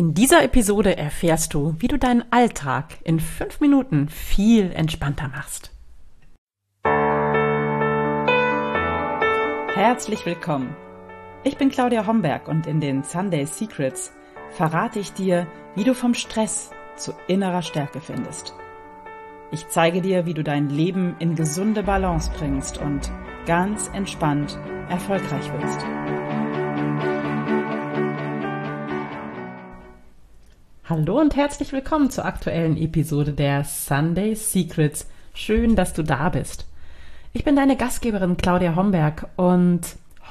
In dieser Episode erfährst du, wie du deinen Alltag in fünf Minuten viel entspannter machst. Herzlich willkommen. Ich bin Claudia Homberg und in den Sunday Secrets verrate ich dir, wie du vom Stress zu innerer Stärke findest. Ich zeige dir, wie du dein Leben in gesunde Balance bringst und ganz entspannt erfolgreich wirst. Hallo und herzlich willkommen zur aktuellen Episode der Sunday Secrets. Schön, dass du da bist. Ich bin deine Gastgeberin Claudia Homberg und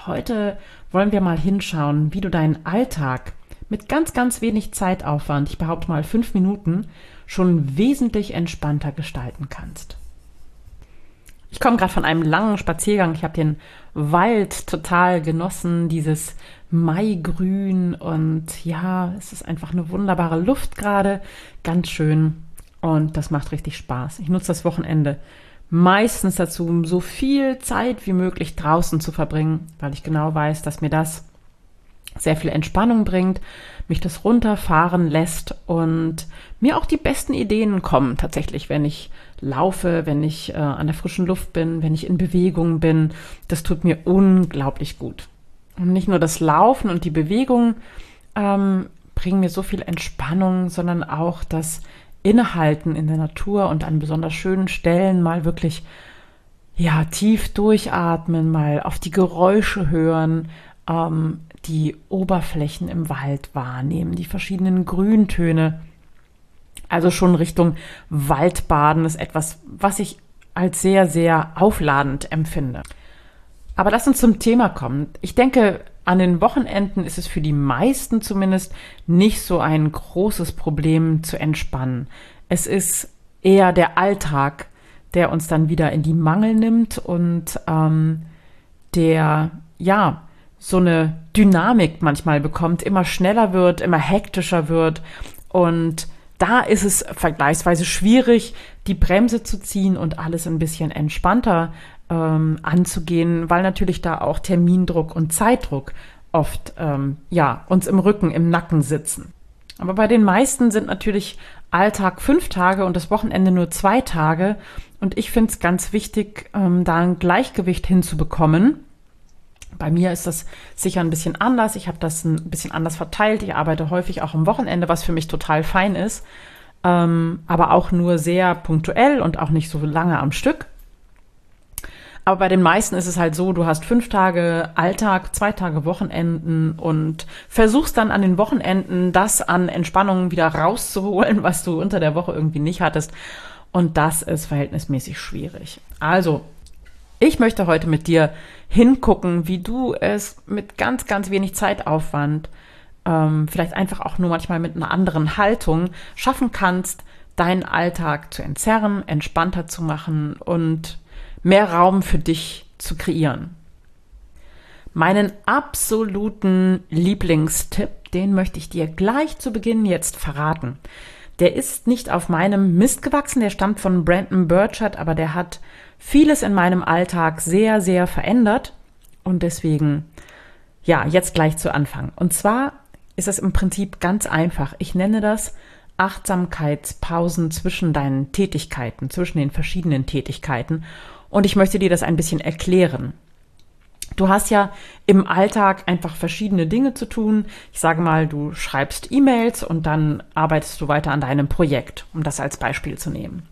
heute wollen wir mal hinschauen, wie du deinen Alltag mit ganz, ganz wenig Zeitaufwand, ich behaupte mal fünf Minuten, schon wesentlich entspannter gestalten kannst. Ich komme gerade von einem langen Spaziergang. Ich habe den Wald total genossen, dieses Maigrün und ja, es ist einfach eine wunderbare Luft gerade, ganz schön und das macht richtig Spaß. Ich nutze das Wochenende meistens dazu, so viel Zeit wie möglich draußen zu verbringen, weil ich genau weiß, dass mir das sehr viel Entspannung bringt, mich das runterfahren lässt und mir auch die besten Ideen kommen tatsächlich, wenn ich laufe, wenn ich äh, an der frischen Luft bin, wenn ich in Bewegung bin. Das tut mir unglaublich gut. Und nicht nur das Laufen und die Bewegung ähm, bringen mir so viel Entspannung, sondern auch das Innehalten in der Natur und an besonders schönen Stellen mal wirklich ja tief durchatmen, mal auf die Geräusche hören, ähm, die Oberflächen im Wald wahrnehmen, die verschiedenen Grüntöne. Also schon Richtung Waldbaden ist etwas, was ich als sehr, sehr aufladend empfinde. Aber lass uns zum Thema kommen. Ich denke, an den Wochenenden ist es für die meisten zumindest nicht so ein großes Problem zu entspannen. Es ist eher der Alltag, der uns dann wieder in die Mangel nimmt und ähm, der ja so eine Dynamik manchmal bekommt, immer schneller wird, immer hektischer wird. Und da ist es vergleichsweise schwierig, die Bremse zu ziehen und alles ein bisschen entspannter ähm, anzugehen, weil natürlich da auch Termindruck und Zeitdruck oft ähm, ja uns im Rücken, im Nacken sitzen. Aber bei den meisten sind natürlich Alltag fünf Tage und das Wochenende nur zwei Tage. Und ich finde es ganz wichtig, ähm, da ein Gleichgewicht hinzubekommen bei mir ist das sicher ein bisschen anders. Ich habe das ein bisschen anders verteilt. Ich arbeite häufig auch am Wochenende, was für mich total fein ist, ähm, aber auch nur sehr punktuell und auch nicht so lange am Stück. Aber bei den meisten ist es halt so, du hast fünf Tage Alltag, zwei Tage Wochenenden und versuchst dann an den Wochenenden das an Entspannung wieder rauszuholen, was du unter der Woche irgendwie nicht hattest. Und das ist verhältnismäßig schwierig. Also ich möchte heute mit dir hingucken, wie du es mit ganz, ganz wenig Zeitaufwand, ähm, vielleicht einfach auch nur manchmal mit einer anderen Haltung schaffen kannst, deinen Alltag zu entzerren, entspannter zu machen und mehr Raum für dich zu kreieren. Meinen absoluten Lieblingstipp, den möchte ich dir gleich zu Beginn jetzt verraten. Der ist nicht auf meinem Mist gewachsen, der stammt von Brandon Burchard, aber der hat vieles in meinem Alltag sehr, sehr verändert. Und deswegen, ja, jetzt gleich zu Anfang. Und zwar ist es im Prinzip ganz einfach. Ich nenne das Achtsamkeitspausen zwischen deinen Tätigkeiten, zwischen den verschiedenen Tätigkeiten. Und ich möchte dir das ein bisschen erklären. Du hast ja im Alltag einfach verschiedene Dinge zu tun. Ich sage mal, du schreibst E-Mails und dann arbeitest du weiter an deinem Projekt, um das als Beispiel zu nehmen.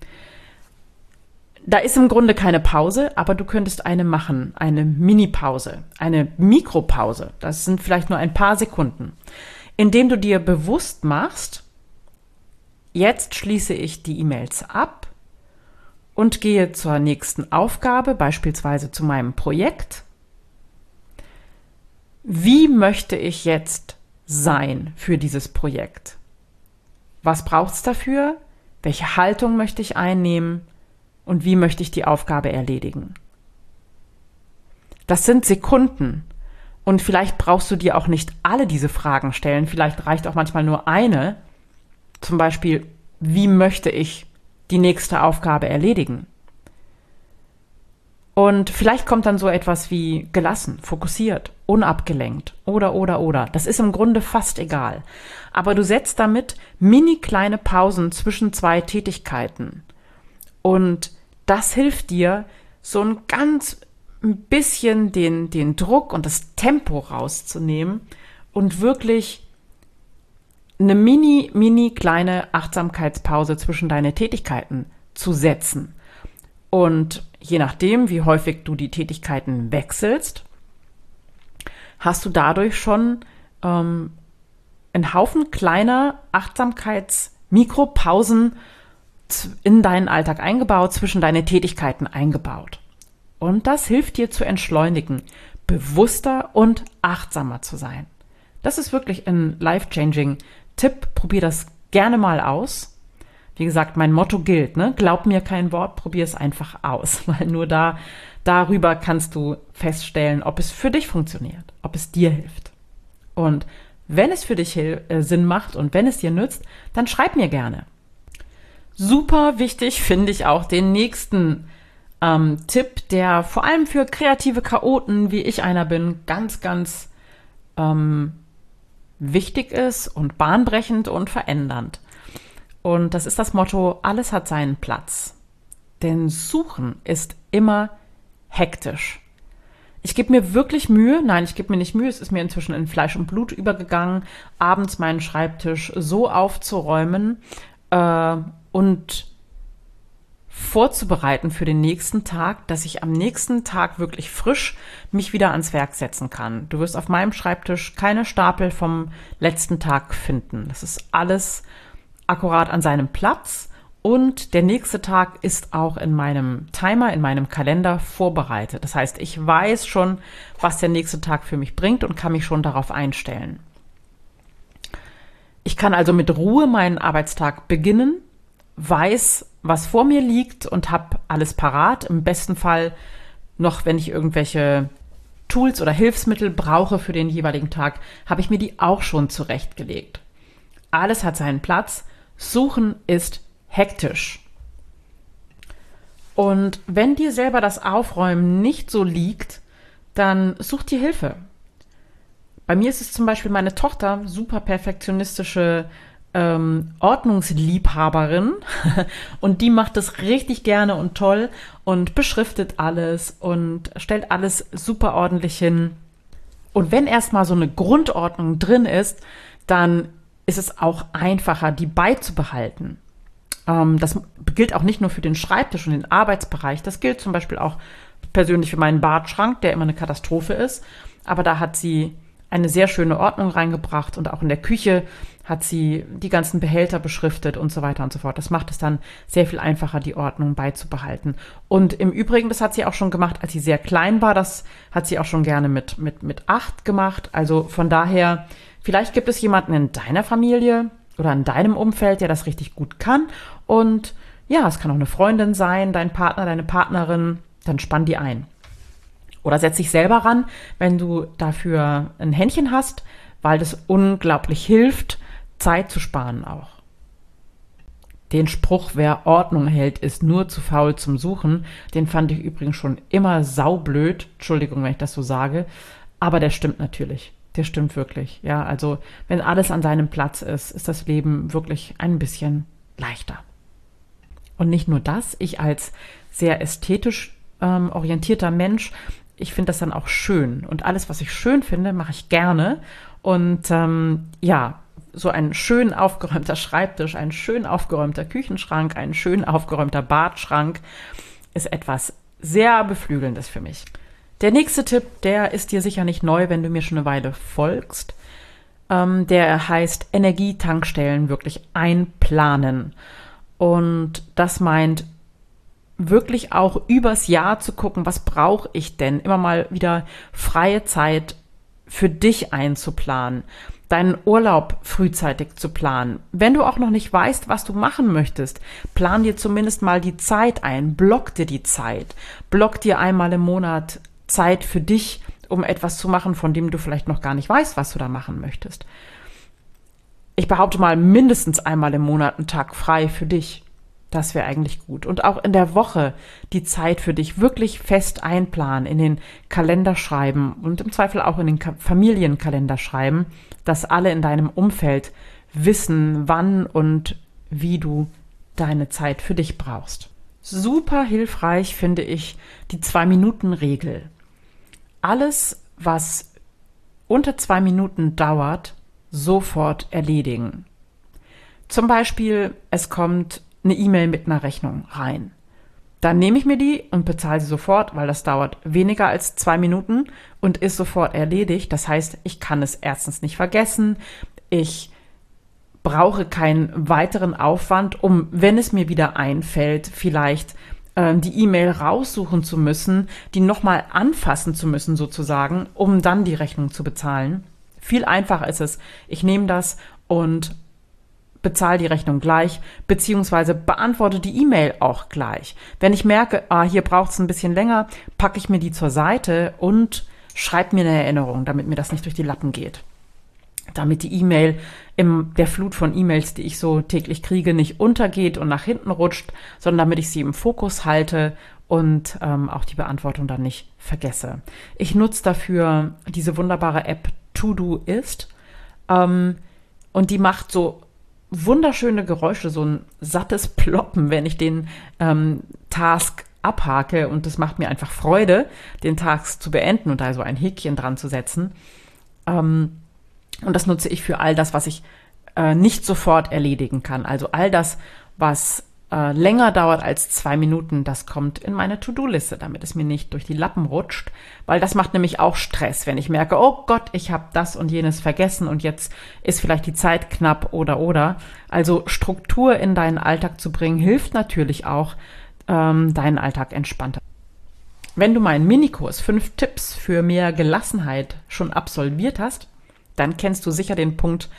Da ist im Grunde keine Pause, aber du könntest eine machen, eine Mini-Pause, eine Mikropause. Das sind vielleicht nur ein paar Sekunden, indem du dir bewusst machst, jetzt schließe ich die E-Mails ab und gehe zur nächsten Aufgabe, beispielsweise zu meinem Projekt. Wie möchte ich jetzt sein für dieses Projekt? Was braucht es dafür? Welche Haltung möchte ich einnehmen? und wie möchte ich die Aufgabe erledigen. Das sind Sekunden. Und vielleicht brauchst du dir auch nicht alle diese Fragen stellen. Vielleicht reicht auch manchmal nur eine. Zum Beispiel, wie möchte ich die nächste Aufgabe erledigen? Und vielleicht kommt dann so etwas wie gelassen, fokussiert, unabgelenkt oder, oder, oder. Das ist im Grunde fast egal. Aber du setzt damit mini kleine Pausen zwischen zwei Tätigkeiten. Und das hilft dir, so ein ganz bisschen den, den Druck und das Tempo rauszunehmen und wirklich eine mini, mini kleine Achtsamkeitspause zwischen deine Tätigkeiten zu setzen. Und je nachdem, wie häufig du die Tätigkeiten wechselst, hast du dadurch schon ähm, einen Haufen kleiner Achtsamkeits-Mikropausen in deinen Alltag eingebaut, zwischen deine Tätigkeiten eingebaut. Und das hilft dir zu entschleunigen, bewusster und achtsamer zu sein. Das ist wirklich ein life-changing Tipp. Probier das gerne mal aus. Wie gesagt, mein Motto gilt, ne? Glaub mir kein Wort, probier es einfach aus, weil nur da, darüber kannst du feststellen, ob es für dich funktioniert, ob es dir hilft. Und wenn es für dich äh, Sinn macht und wenn es dir nützt, dann schreib mir gerne. Super wichtig finde ich auch den nächsten ähm, Tipp, der vor allem für kreative Chaoten, wie ich einer bin, ganz, ganz ähm, wichtig ist und bahnbrechend und verändernd. Und das ist das Motto, alles hat seinen Platz. Denn Suchen ist immer hektisch. Ich gebe mir wirklich Mühe, nein, ich gebe mir nicht Mühe, es ist mir inzwischen in Fleisch und Blut übergegangen, abends meinen Schreibtisch so aufzuräumen äh, und vorzubereiten für den nächsten Tag, dass ich am nächsten Tag wirklich frisch mich wieder ans Werk setzen kann. Du wirst auf meinem Schreibtisch keine Stapel vom letzten Tag finden. Das ist alles akkurat an seinem Platz und der nächste Tag ist auch in meinem Timer, in meinem Kalender vorbereitet. Das heißt, ich weiß schon, was der nächste Tag für mich bringt und kann mich schon darauf einstellen. Ich kann also mit Ruhe meinen Arbeitstag beginnen, weiß, was vor mir liegt und habe alles parat. Im besten Fall noch, wenn ich irgendwelche Tools oder Hilfsmittel brauche für den jeweiligen Tag, habe ich mir die auch schon zurechtgelegt. Alles hat seinen Platz. Suchen ist hektisch. Und wenn dir selber das Aufräumen nicht so liegt, dann such dir Hilfe. Bei mir ist es zum Beispiel meine Tochter, super perfektionistische ähm, Ordnungsliebhaberin und die macht das richtig gerne und toll und beschriftet alles und stellt alles super ordentlich hin. Und wenn erstmal so eine Grundordnung drin ist, dann ist es auch einfacher, die beizubehalten. Ähm, das gilt auch nicht nur für den Schreibtisch und den Arbeitsbereich, das gilt zum Beispiel auch persönlich für meinen Badschrank, der immer eine Katastrophe ist. Aber da hat sie eine sehr schöne Ordnung reingebracht und auch in der Küche hat sie die ganzen Behälter beschriftet und so weiter und so fort. Das macht es dann sehr viel einfacher, die Ordnung beizubehalten. Und im Übrigen, das hat sie auch schon gemacht, als sie sehr klein war. Das hat sie auch schon gerne mit, mit, mit acht gemacht. Also von daher, vielleicht gibt es jemanden in deiner Familie oder in deinem Umfeld, der das richtig gut kann. Und ja, es kann auch eine Freundin sein, dein Partner, deine Partnerin. Dann spann die ein. Oder setz dich selber ran, wenn du dafür ein Händchen hast, weil das unglaublich hilft, Zeit zu sparen auch. Den Spruch, wer Ordnung hält, ist nur zu faul zum Suchen, den fand ich übrigens schon immer saublöd. Entschuldigung, wenn ich das so sage. Aber der stimmt natürlich. Der stimmt wirklich. Ja, also, wenn alles an seinem Platz ist, ist das Leben wirklich ein bisschen leichter. Und nicht nur das, ich als sehr ästhetisch ähm, orientierter Mensch ich finde das dann auch schön. Und alles, was ich schön finde, mache ich gerne. Und ähm, ja, so ein schön aufgeräumter Schreibtisch, ein schön aufgeräumter Küchenschrank, ein schön aufgeräumter Badschrank ist etwas sehr Beflügelndes für mich. Der nächste Tipp, der ist dir sicher nicht neu, wenn du mir schon eine Weile folgst. Ähm, der heißt Energietankstellen wirklich einplanen. Und das meint wirklich auch übers Jahr zu gucken, was brauche ich denn? Immer mal wieder freie Zeit für dich einzuplanen, deinen Urlaub frühzeitig zu planen. Wenn du auch noch nicht weißt, was du machen möchtest, plan dir zumindest mal die Zeit ein, block dir die Zeit, block dir einmal im Monat Zeit für dich, um etwas zu machen, von dem du vielleicht noch gar nicht weißt, was du da machen möchtest. Ich behaupte mal mindestens einmal im Monat einen Tag frei für dich Das wäre eigentlich gut. Und auch in der Woche die Zeit für dich wirklich fest einplanen, in den Kalender schreiben und im Zweifel auch in den Familienkalender schreiben, dass alle in deinem Umfeld wissen, wann und wie du deine Zeit für dich brauchst. Super hilfreich finde ich die Zwei-Minuten-Regel. Alles, was unter zwei Minuten dauert, sofort erledigen. Zum Beispiel, es kommt eine E-Mail mit einer Rechnung rein. Dann nehme ich mir die und bezahle sie sofort, weil das dauert weniger als zwei Minuten und ist sofort erledigt. Das heißt, ich kann es erstens nicht vergessen. Ich brauche keinen weiteren Aufwand, um, wenn es mir wieder einfällt, vielleicht die E-Mail raussuchen zu müssen, die nochmal anfassen zu müssen sozusagen, um dann die Rechnung zu bezahlen. Viel einfacher ist es. Ich nehme das und bezahle die Rechnung gleich, beziehungsweise beantworte die E-Mail auch gleich. Wenn ich merke, ah, hier braucht es ein bisschen länger, packe ich mir die zur Seite und schreibe mir eine Erinnerung, damit mir das nicht durch die Lappen geht damit die E-Mail in der Flut von E-Mails, die ich so täglich kriege, nicht untergeht und nach hinten rutscht, sondern damit ich sie im Fokus halte und ähm, auch die Beantwortung dann nicht vergesse. Ich nutze dafür diese wunderbare App Todoist ähm, und die macht so wunderschöne Geräusche, so ein sattes Ploppen, wenn ich den ähm, Task abhake und das macht mir einfach Freude, den Task zu beenden und da so ein Häkchen dran zu setzen. Ähm, und das nutze ich für all das, was ich äh, nicht sofort erledigen kann. Also all das, was äh, länger dauert als zwei Minuten, das kommt in meine To-Do-Liste, damit es mir nicht durch die Lappen rutscht, weil das macht nämlich auch Stress, wenn ich merke, oh Gott, ich habe das und jenes vergessen und jetzt ist vielleicht die Zeit knapp oder oder. Also Struktur in deinen Alltag zu bringen, hilft natürlich auch, ähm, deinen Alltag entspannter. Wenn du meinen Minikurs fünf Tipps für mehr Gelassenheit schon absolviert hast, dann kennst du sicher den Punkt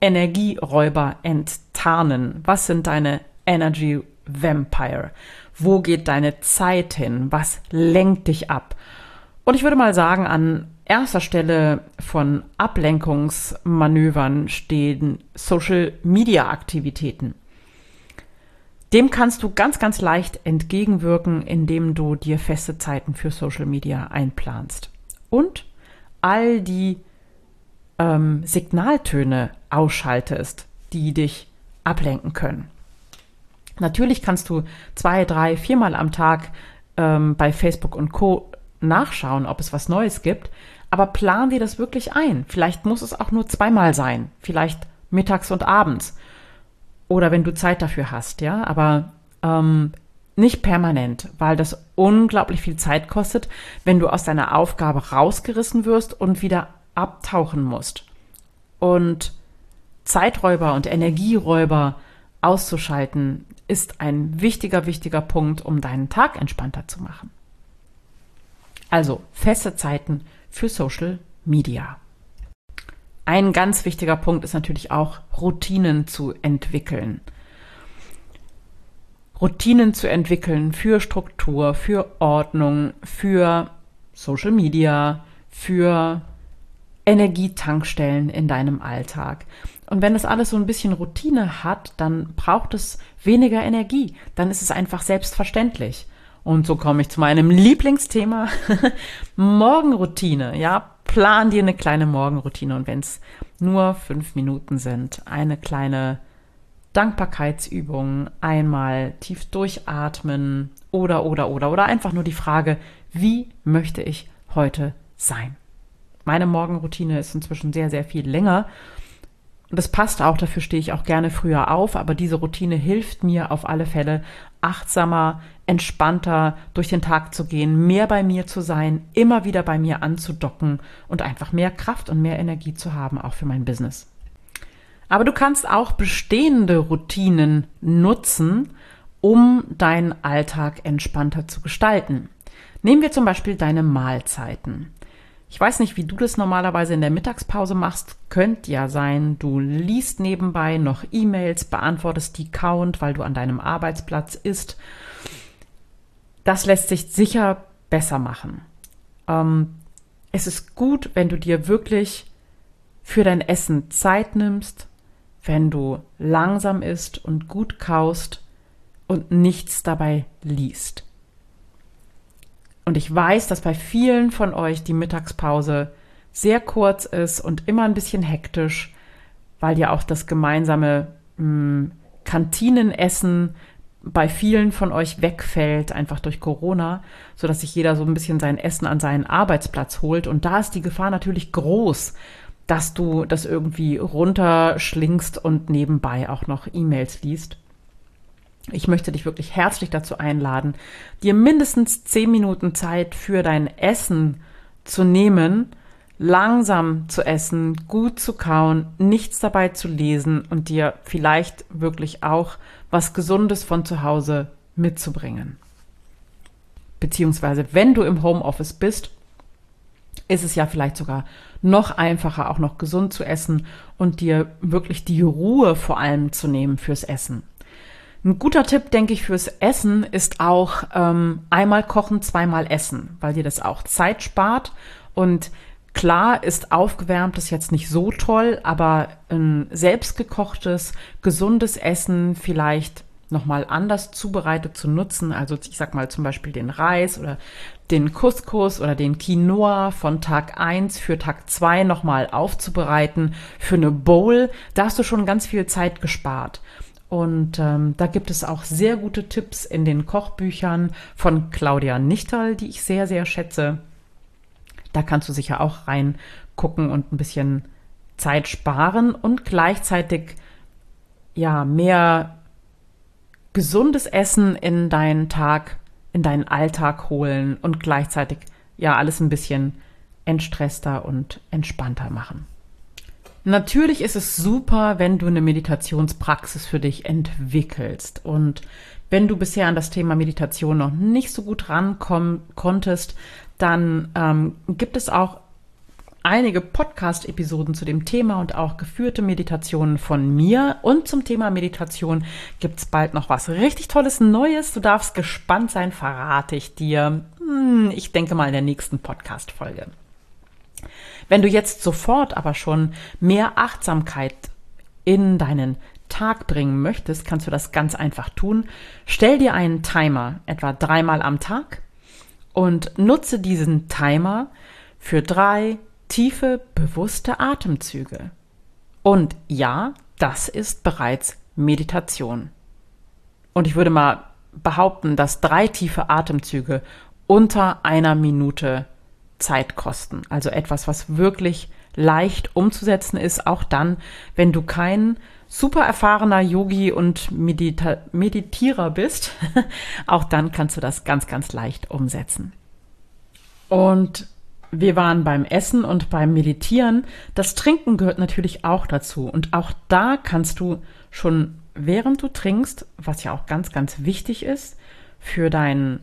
Energieräuber enttarnen. Was sind deine Energy Vampire? Wo geht deine Zeit hin? Was lenkt dich ab? Und ich würde mal sagen, an erster Stelle von Ablenkungsmanövern stehen Social Media Aktivitäten. Dem kannst du ganz, ganz leicht entgegenwirken, indem du dir feste Zeiten für Social Media einplanst. Und all die ähm, Signaltöne ausschaltest, die dich ablenken können. Natürlich kannst du zwei, drei, viermal am Tag ähm, bei Facebook und Co. nachschauen, ob es was Neues gibt, aber plan dir das wirklich ein. Vielleicht muss es auch nur zweimal sein, vielleicht mittags und abends oder wenn du Zeit dafür hast, ja, aber ähm, nicht permanent, weil das unglaublich viel Zeit kostet, wenn du aus deiner Aufgabe rausgerissen wirst und wieder abtauchen musst. Und Zeiträuber und Energieräuber auszuschalten, ist ein wichtiger, wichtiger Punkt, um deinen Tag entspannter zu machen. Also feste Zeiten für Social Media. Ein ganz wichtiger Punkt ist natürlich auch Routinen zu entwickeln. Routinen zu entwickeln für Struktur, für Ordnung, für Social Media, für Energietankstellen in deinem Alltag. Und wenn das alles so ein bisschen Routine hat, dann braucht es weniger Energie. Dann ist es einfach selbstverständlich. Und so komme ich zu meinem Lieblingsthema, Morgenroutine. Ja, plan dir eine kleine Morgenroutine. Und wenn es nur fünf Minuten sind, eine kleine Dankbarkeitsübung, einmal tief durchatmen oder, oder, oder, oder einfach nur die Frage, wie möchte ich heute sein? Meine Morgenroutine ist inzwischen sehr, sehr viel länger. Und das passt auch, dafür stehe ich auch gerne früher auf, aber diese Routine hilft mir auf alle Fälle, achtsamer, entspannter durch den Tag zu gehen, mehr bei mir zu sein, immer wieder bei mir anzudocken und einfach mehr Kraft und mehr Energie zu haben, auch für mein Business. Aber du kannst auch bestehende Routinen nutzen, um deinen Alltag entspannter zu gestalten. Nehmen wir zum Beispiel deine Mahlzeiten. Ich weiß nicht, wie du das normalerweise in der Mittagspause machst. Könnte ja sein, du liest nebenbei noch E-Mails, beantwortest die Count, weil du an deinem Arbeitsplatz isst. Das lässt sich sicher besser machen. Ähm, es ist gut, wenn du dir wirklich für dein Essen Zeit nimmst, wenn du langsam isst und gut kaust und nichts dabei liest. Und ich weiß, dass bei vielen von euch die Mittagspause sehr kurz ist und immer ein bisschen hektisch, weil ja auch das gemeinsame mh, hm, Kantinenessen bei vielen von euch wegfällt, einfach durch Corona, so dass sich jeder so ein bisschen sein Essen an seinen Arbeitsplatz holt. Und da ist die Gefahr natürlich groß, dass du das irgendwie runterschlingst und nebenbei auch noch E-Mails liest. Ich möchte dich wirklich herzlich dazu einladen, dir mindestens zehn Minuten Zeit für dein Essen zu nehmen, langsam zu essen, gut zu kauen, nichts dabei zu lesen und dir vielleicht wirklich auch was Gesundes von zu Hause mitzubringen. Beziehungsweise, wenn du im Homeoffice bist, ist es ja vielleicht sogar noch einfacher, auch noch gesund zu essen und dir wirklich die Ruhe vor allem zu nehmen fürs Essen. Ein guter Tipp, denke ich, fürs Essen ist auch ähm, einmal kochen, zweimal essen, weil dir das auch Zeit spart. Und klar ist aufgewärmtes jetzt nicht so toll, aber ein selbstgekochtes, gesundes Essen vielleicht nochmal anders zubereitet zu nutzen. Also ich sag mal zum Beispiel den Reis oder den Couscous oder den Quinoa von Tag 1 für Tag 2 nochmal aufzubereiten für eine Bowl. Da hast du schon ganz viel Zeit gespart. Und ähm, da gibt es auch sehr gute Tipps in den Kochbüchern von Claudia Nichterl, die ich sehr, sehr schätze. Da kannst du sicher auch reingucken und ein bisschen Zeit sparen und gleichzeitig ja mehr gesundes Essen in deinen Tag, in deinen Alltag holen und gleichzeitig ja alles ein bisschen entstresster und entspannter machen. Natürlich ist es super, wenn du eine Meditationspraxis für dich entwickelst. Und wenn du bisher an das Thema Meditation noch nicht so gut rankommen konntest, dann ähm, gibt es auch einige Podcast-Episoden zu dem Thema und auch geführte Meditationen von mir. Und zum Thema Meditation gibt es bald noch was richtig Tolles Neues. Du darfst gespannt sein, verrate ich dir. Hm, ich denke mal in der nächsten Podcast-Folge. Wenn du jetzt sofort aber schon mehr Achtsamkeit in deinen Tag bringen möchtest, kannst du das ganz einfach tun. Stell dir einen Timer, etwa dreimal am Tag, und nutze diesen Timer für drei tiefe, bewusste Atemzüge. Und ja, das ist bereits Meditation. Und ich würde mal behaupten, dass drei tiefe Atemzüge unter einer Minute Zeit kosten. Also etwas, was wirklich leicht umzusetzen ist, auch dann, wenn du kein super erfahrener Yogi und Medita Meditierer bist. auch dann kannst du das ganz, ganz leicht umsetzen. Und wir waren beim Essen und beim Meditieren. Das Trinken gehört natürlich auch dazu. Und auch da kannst du schon während du trinkst, was ja auch ganz, ganz wichtig ist, für dein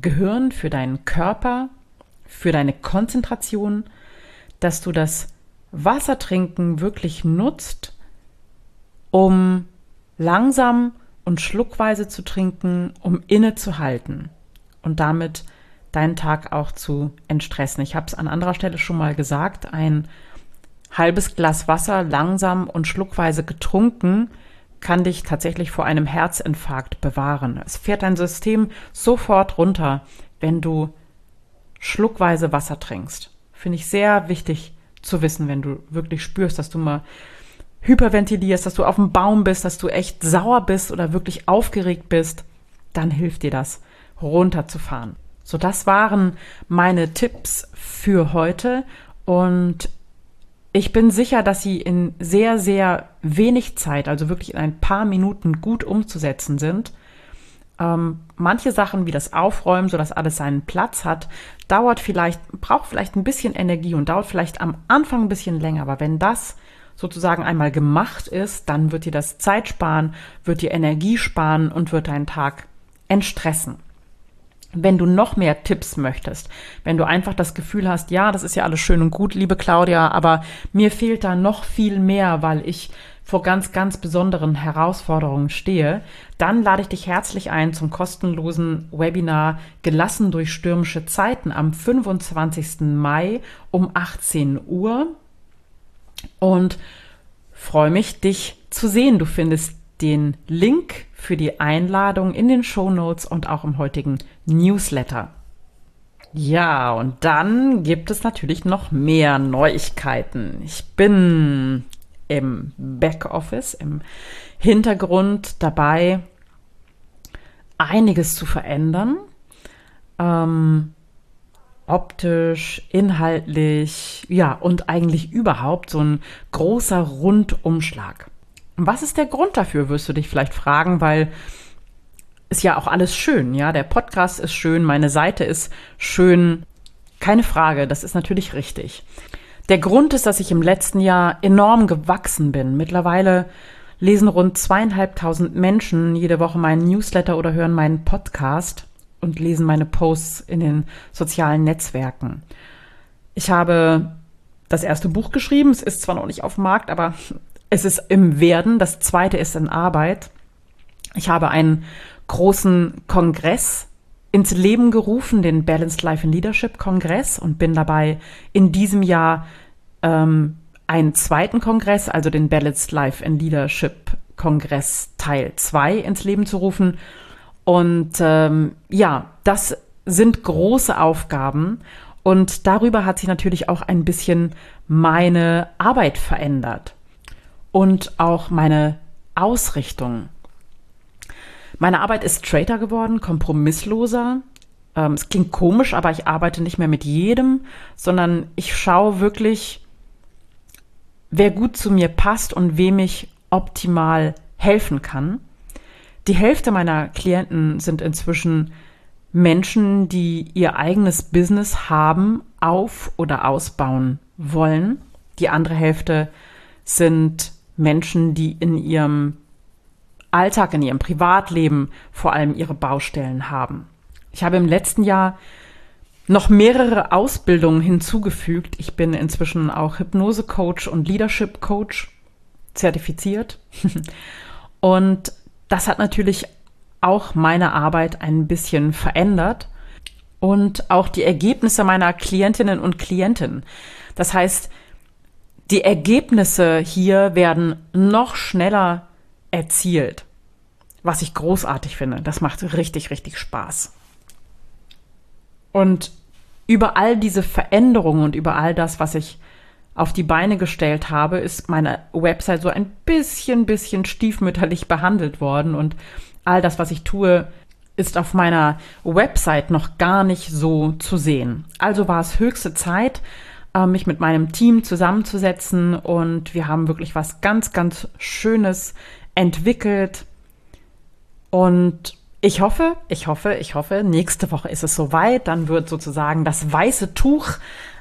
Gehirn, für deinen Körper, für deine Konzentration, dass du das Wassertrinken wirklich nutzt, um langsam und schluckweise zu trinken, um innezuhalten und damit deinen Tag auch zu entstressen. Ich habe es an anderer Stelle schon mal gesagt, ein halbes Glas Wasser langsam und schluckweise getrunken kann dich tatsächlich vor einem Herzinfarkt bewahren. Es fährt dein System sofort runter, wenn du schluckweise Wasser trinkst. Finde ich sehr wichtig zu wissen, wenn du wirklich spürst, dass du mal hyperventilierst, dass du auf dem Baum bist, dass du echt sauer bist oder wirklich aufgeregt bist, dann hilft dir das, runterzufahren. So, das waren meine Tipps für heute und ich bin sicher, dass sie in sehr, sehr wenig Zeit, also wirklich in ein paar Minuten gut umzusetzen sind. Ähm, manche Sachen wie das Aufräumen, sodass alles seinen Platz hat, dauert vielleicht, braucht vielleicht ein bisschen Energie und dauert vielleicht am Anfang ein bisschen länger. Aber wenn das sozusagen einmal gemacht ist, dann wird dir das Zeit sparen, wird dir Energie sparen und wird deinen Tag entstressen. Wenn du noch mehr Tipps möchtest, wenn du einfach das Gefühl hast, ja, das ist ja alles schön und gut, liebe Claudia, aber mir fehlt da noch viel mehr, weil ich vor ganz, ganz besonderen Herausforderungen stehe, dann lade ich dich herzlich ein zum kostenlosen Webinar Gelassen durch stürmische Zeiten am 25. Mai um 18 Uhr und freue mich, dich zu sehen. Du findest den Link für die Einladung in den Show Notes und auch im heutigen Newsletter. Ja, und dann gibt es natürlich noch mehr Neuigkeiten. Ich bin im Backoffice, im Hintergrund dabei, einiges zu verändern. Ähm, optisch, inhaltlich, ja, und eigentlich überhaupt so ein großer Rundumschlag. Was ist der Grund dafür, wirst du dich vielleicht fragen, weil ist ja auch alles schön, ja. Der Podcast ist schön, meine Seite ist schön. Keine Frage, das ist natürlich richtig. Der Grund ist, dass ich im letzten Jahr enorm gewachsen bin. Mittlerweile lesen rund zweieinhalbtausend Menschen jede Woche meinen Newsletter oder hören meinen Podcast und lesen meine Posts in den sozialen Netzwerken. Ich habe das erste Buch geschrieben. Es ist zwar noch nicht auf dem Markt, aber es ist im Werden. Das zweite ist in Arbeit. Ich habe einen großen Kongress ins Leben gerufen, den Balanced Life in Leadership Kongress und bin dabei in diesem Jahr ähm, einen zweiten Kongress, also den Balanced Life in Leadership Kongress Teil 2 ins Leben zu rufen. Und ähm, ja, das sind große Aufgaben und darüber hat sich natürlich auch ein bisschen meine Arbeit verändert und auch meine Ausrichtung. Meine Arbeit ist straighter geworden, kompromissloser. Ähm, es klingt komisch, aber ich arbeite nicht mehr mit jedem, sondern ich schaue wirklich, wer gut zu mir passt und wem ich optimal helfen kann. Die Hälfte meiner Klienten sind inzwischen Menschen, die ihr eigenes Business haben, auf- oder ausbauen wollen. Die andere Hälfte sind Menschen, die in ihrem Alltag, in ihrem Privatleben vor allem ihre Baustellen haben. Ich habe im letzten Jahr noch mehrere Ausbildungen hinzugefügt. Ich bin inzwischen auch Hypnose-Coach und Leadership-Coach zertifiziert. und das hat natürlich auch meine Arbeit ein bisschen verändert und auch die Ergebnisse meiner Klientinnen und Klienten. Das heißt, die Ergebnisse hier werden noch schneller erzielt. Was ich großartig finde. Das macht richtig, richtig Spaß. Und über all diese Veränderungen und über all das, was ich auf die Beine gestellt habe, ist meine Website so ein bisschen, bisschen stiefmütterlich behandelt worden. Und all das, was ich tue, ist auf meiner Website noch gar nicht so zu sehen. Also war es höchste Zeit, äh, mich mit meinem Team zusammenzusetzen und wir haben wirklich was ganz, ganz Schönes entwickelt. Und ich hoffe, ich hoffe, ich hoffe, nächste Woche ist es soweit. Dann wird sozusagen das weiße Tuch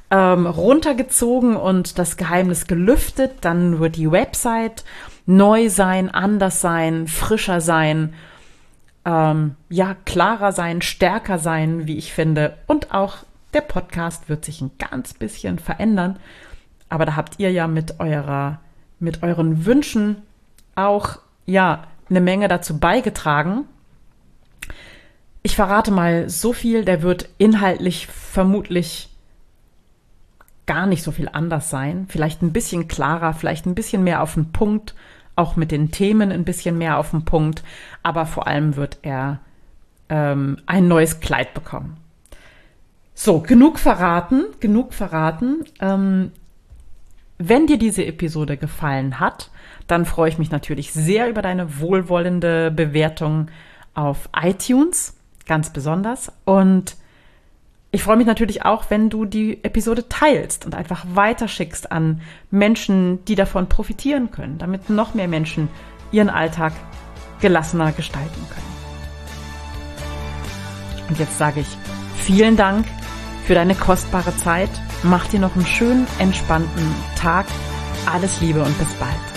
ähm, runtergezogen und das Geheimnis gelüftet. Dann wird die Website neu sein, anders sein, frischer sein, ähm, ja, klarer sein, stärker sein, wie ich finde. Und auch der Podcast wird sich ein ganz bisschen verändern. Aber da habt ihr ja mit eurer, mit euren Wünschen auch ja eine Menge dazu beigetragen. Ich verrate mal so viel, der wird inhaltlich vermutlich gar nicht so viel anders sein. Vielleicht ein bisschen klarer, vielleicht ein bisschen mehr auf den Punkt, auch mit den Themen ein bisschen mehr auf den Punkt. Aber vor allem wird er ähm, ein neues Kleid bekommen. So, genug verraten, genug verraten. Ähm, wenn dir diese Episode gefallen hat, dann freue ich mich natürlich sehr über deine wohlwollende Bewertung auf iTunes, ganz besonders. Und ich freue mich natürlich auch, wenn du die Episode teilst und einfach weiterschickst an Menschen, die davon profitieren können, damit noch mehr Menschen ihren Alltag gelassener gestalten können. Und jetzt sage ich vielen Dank für deine kostbare Zeit. Mach dir noch einen schönen, entspannten Tag. Alles Liebe und bis bald.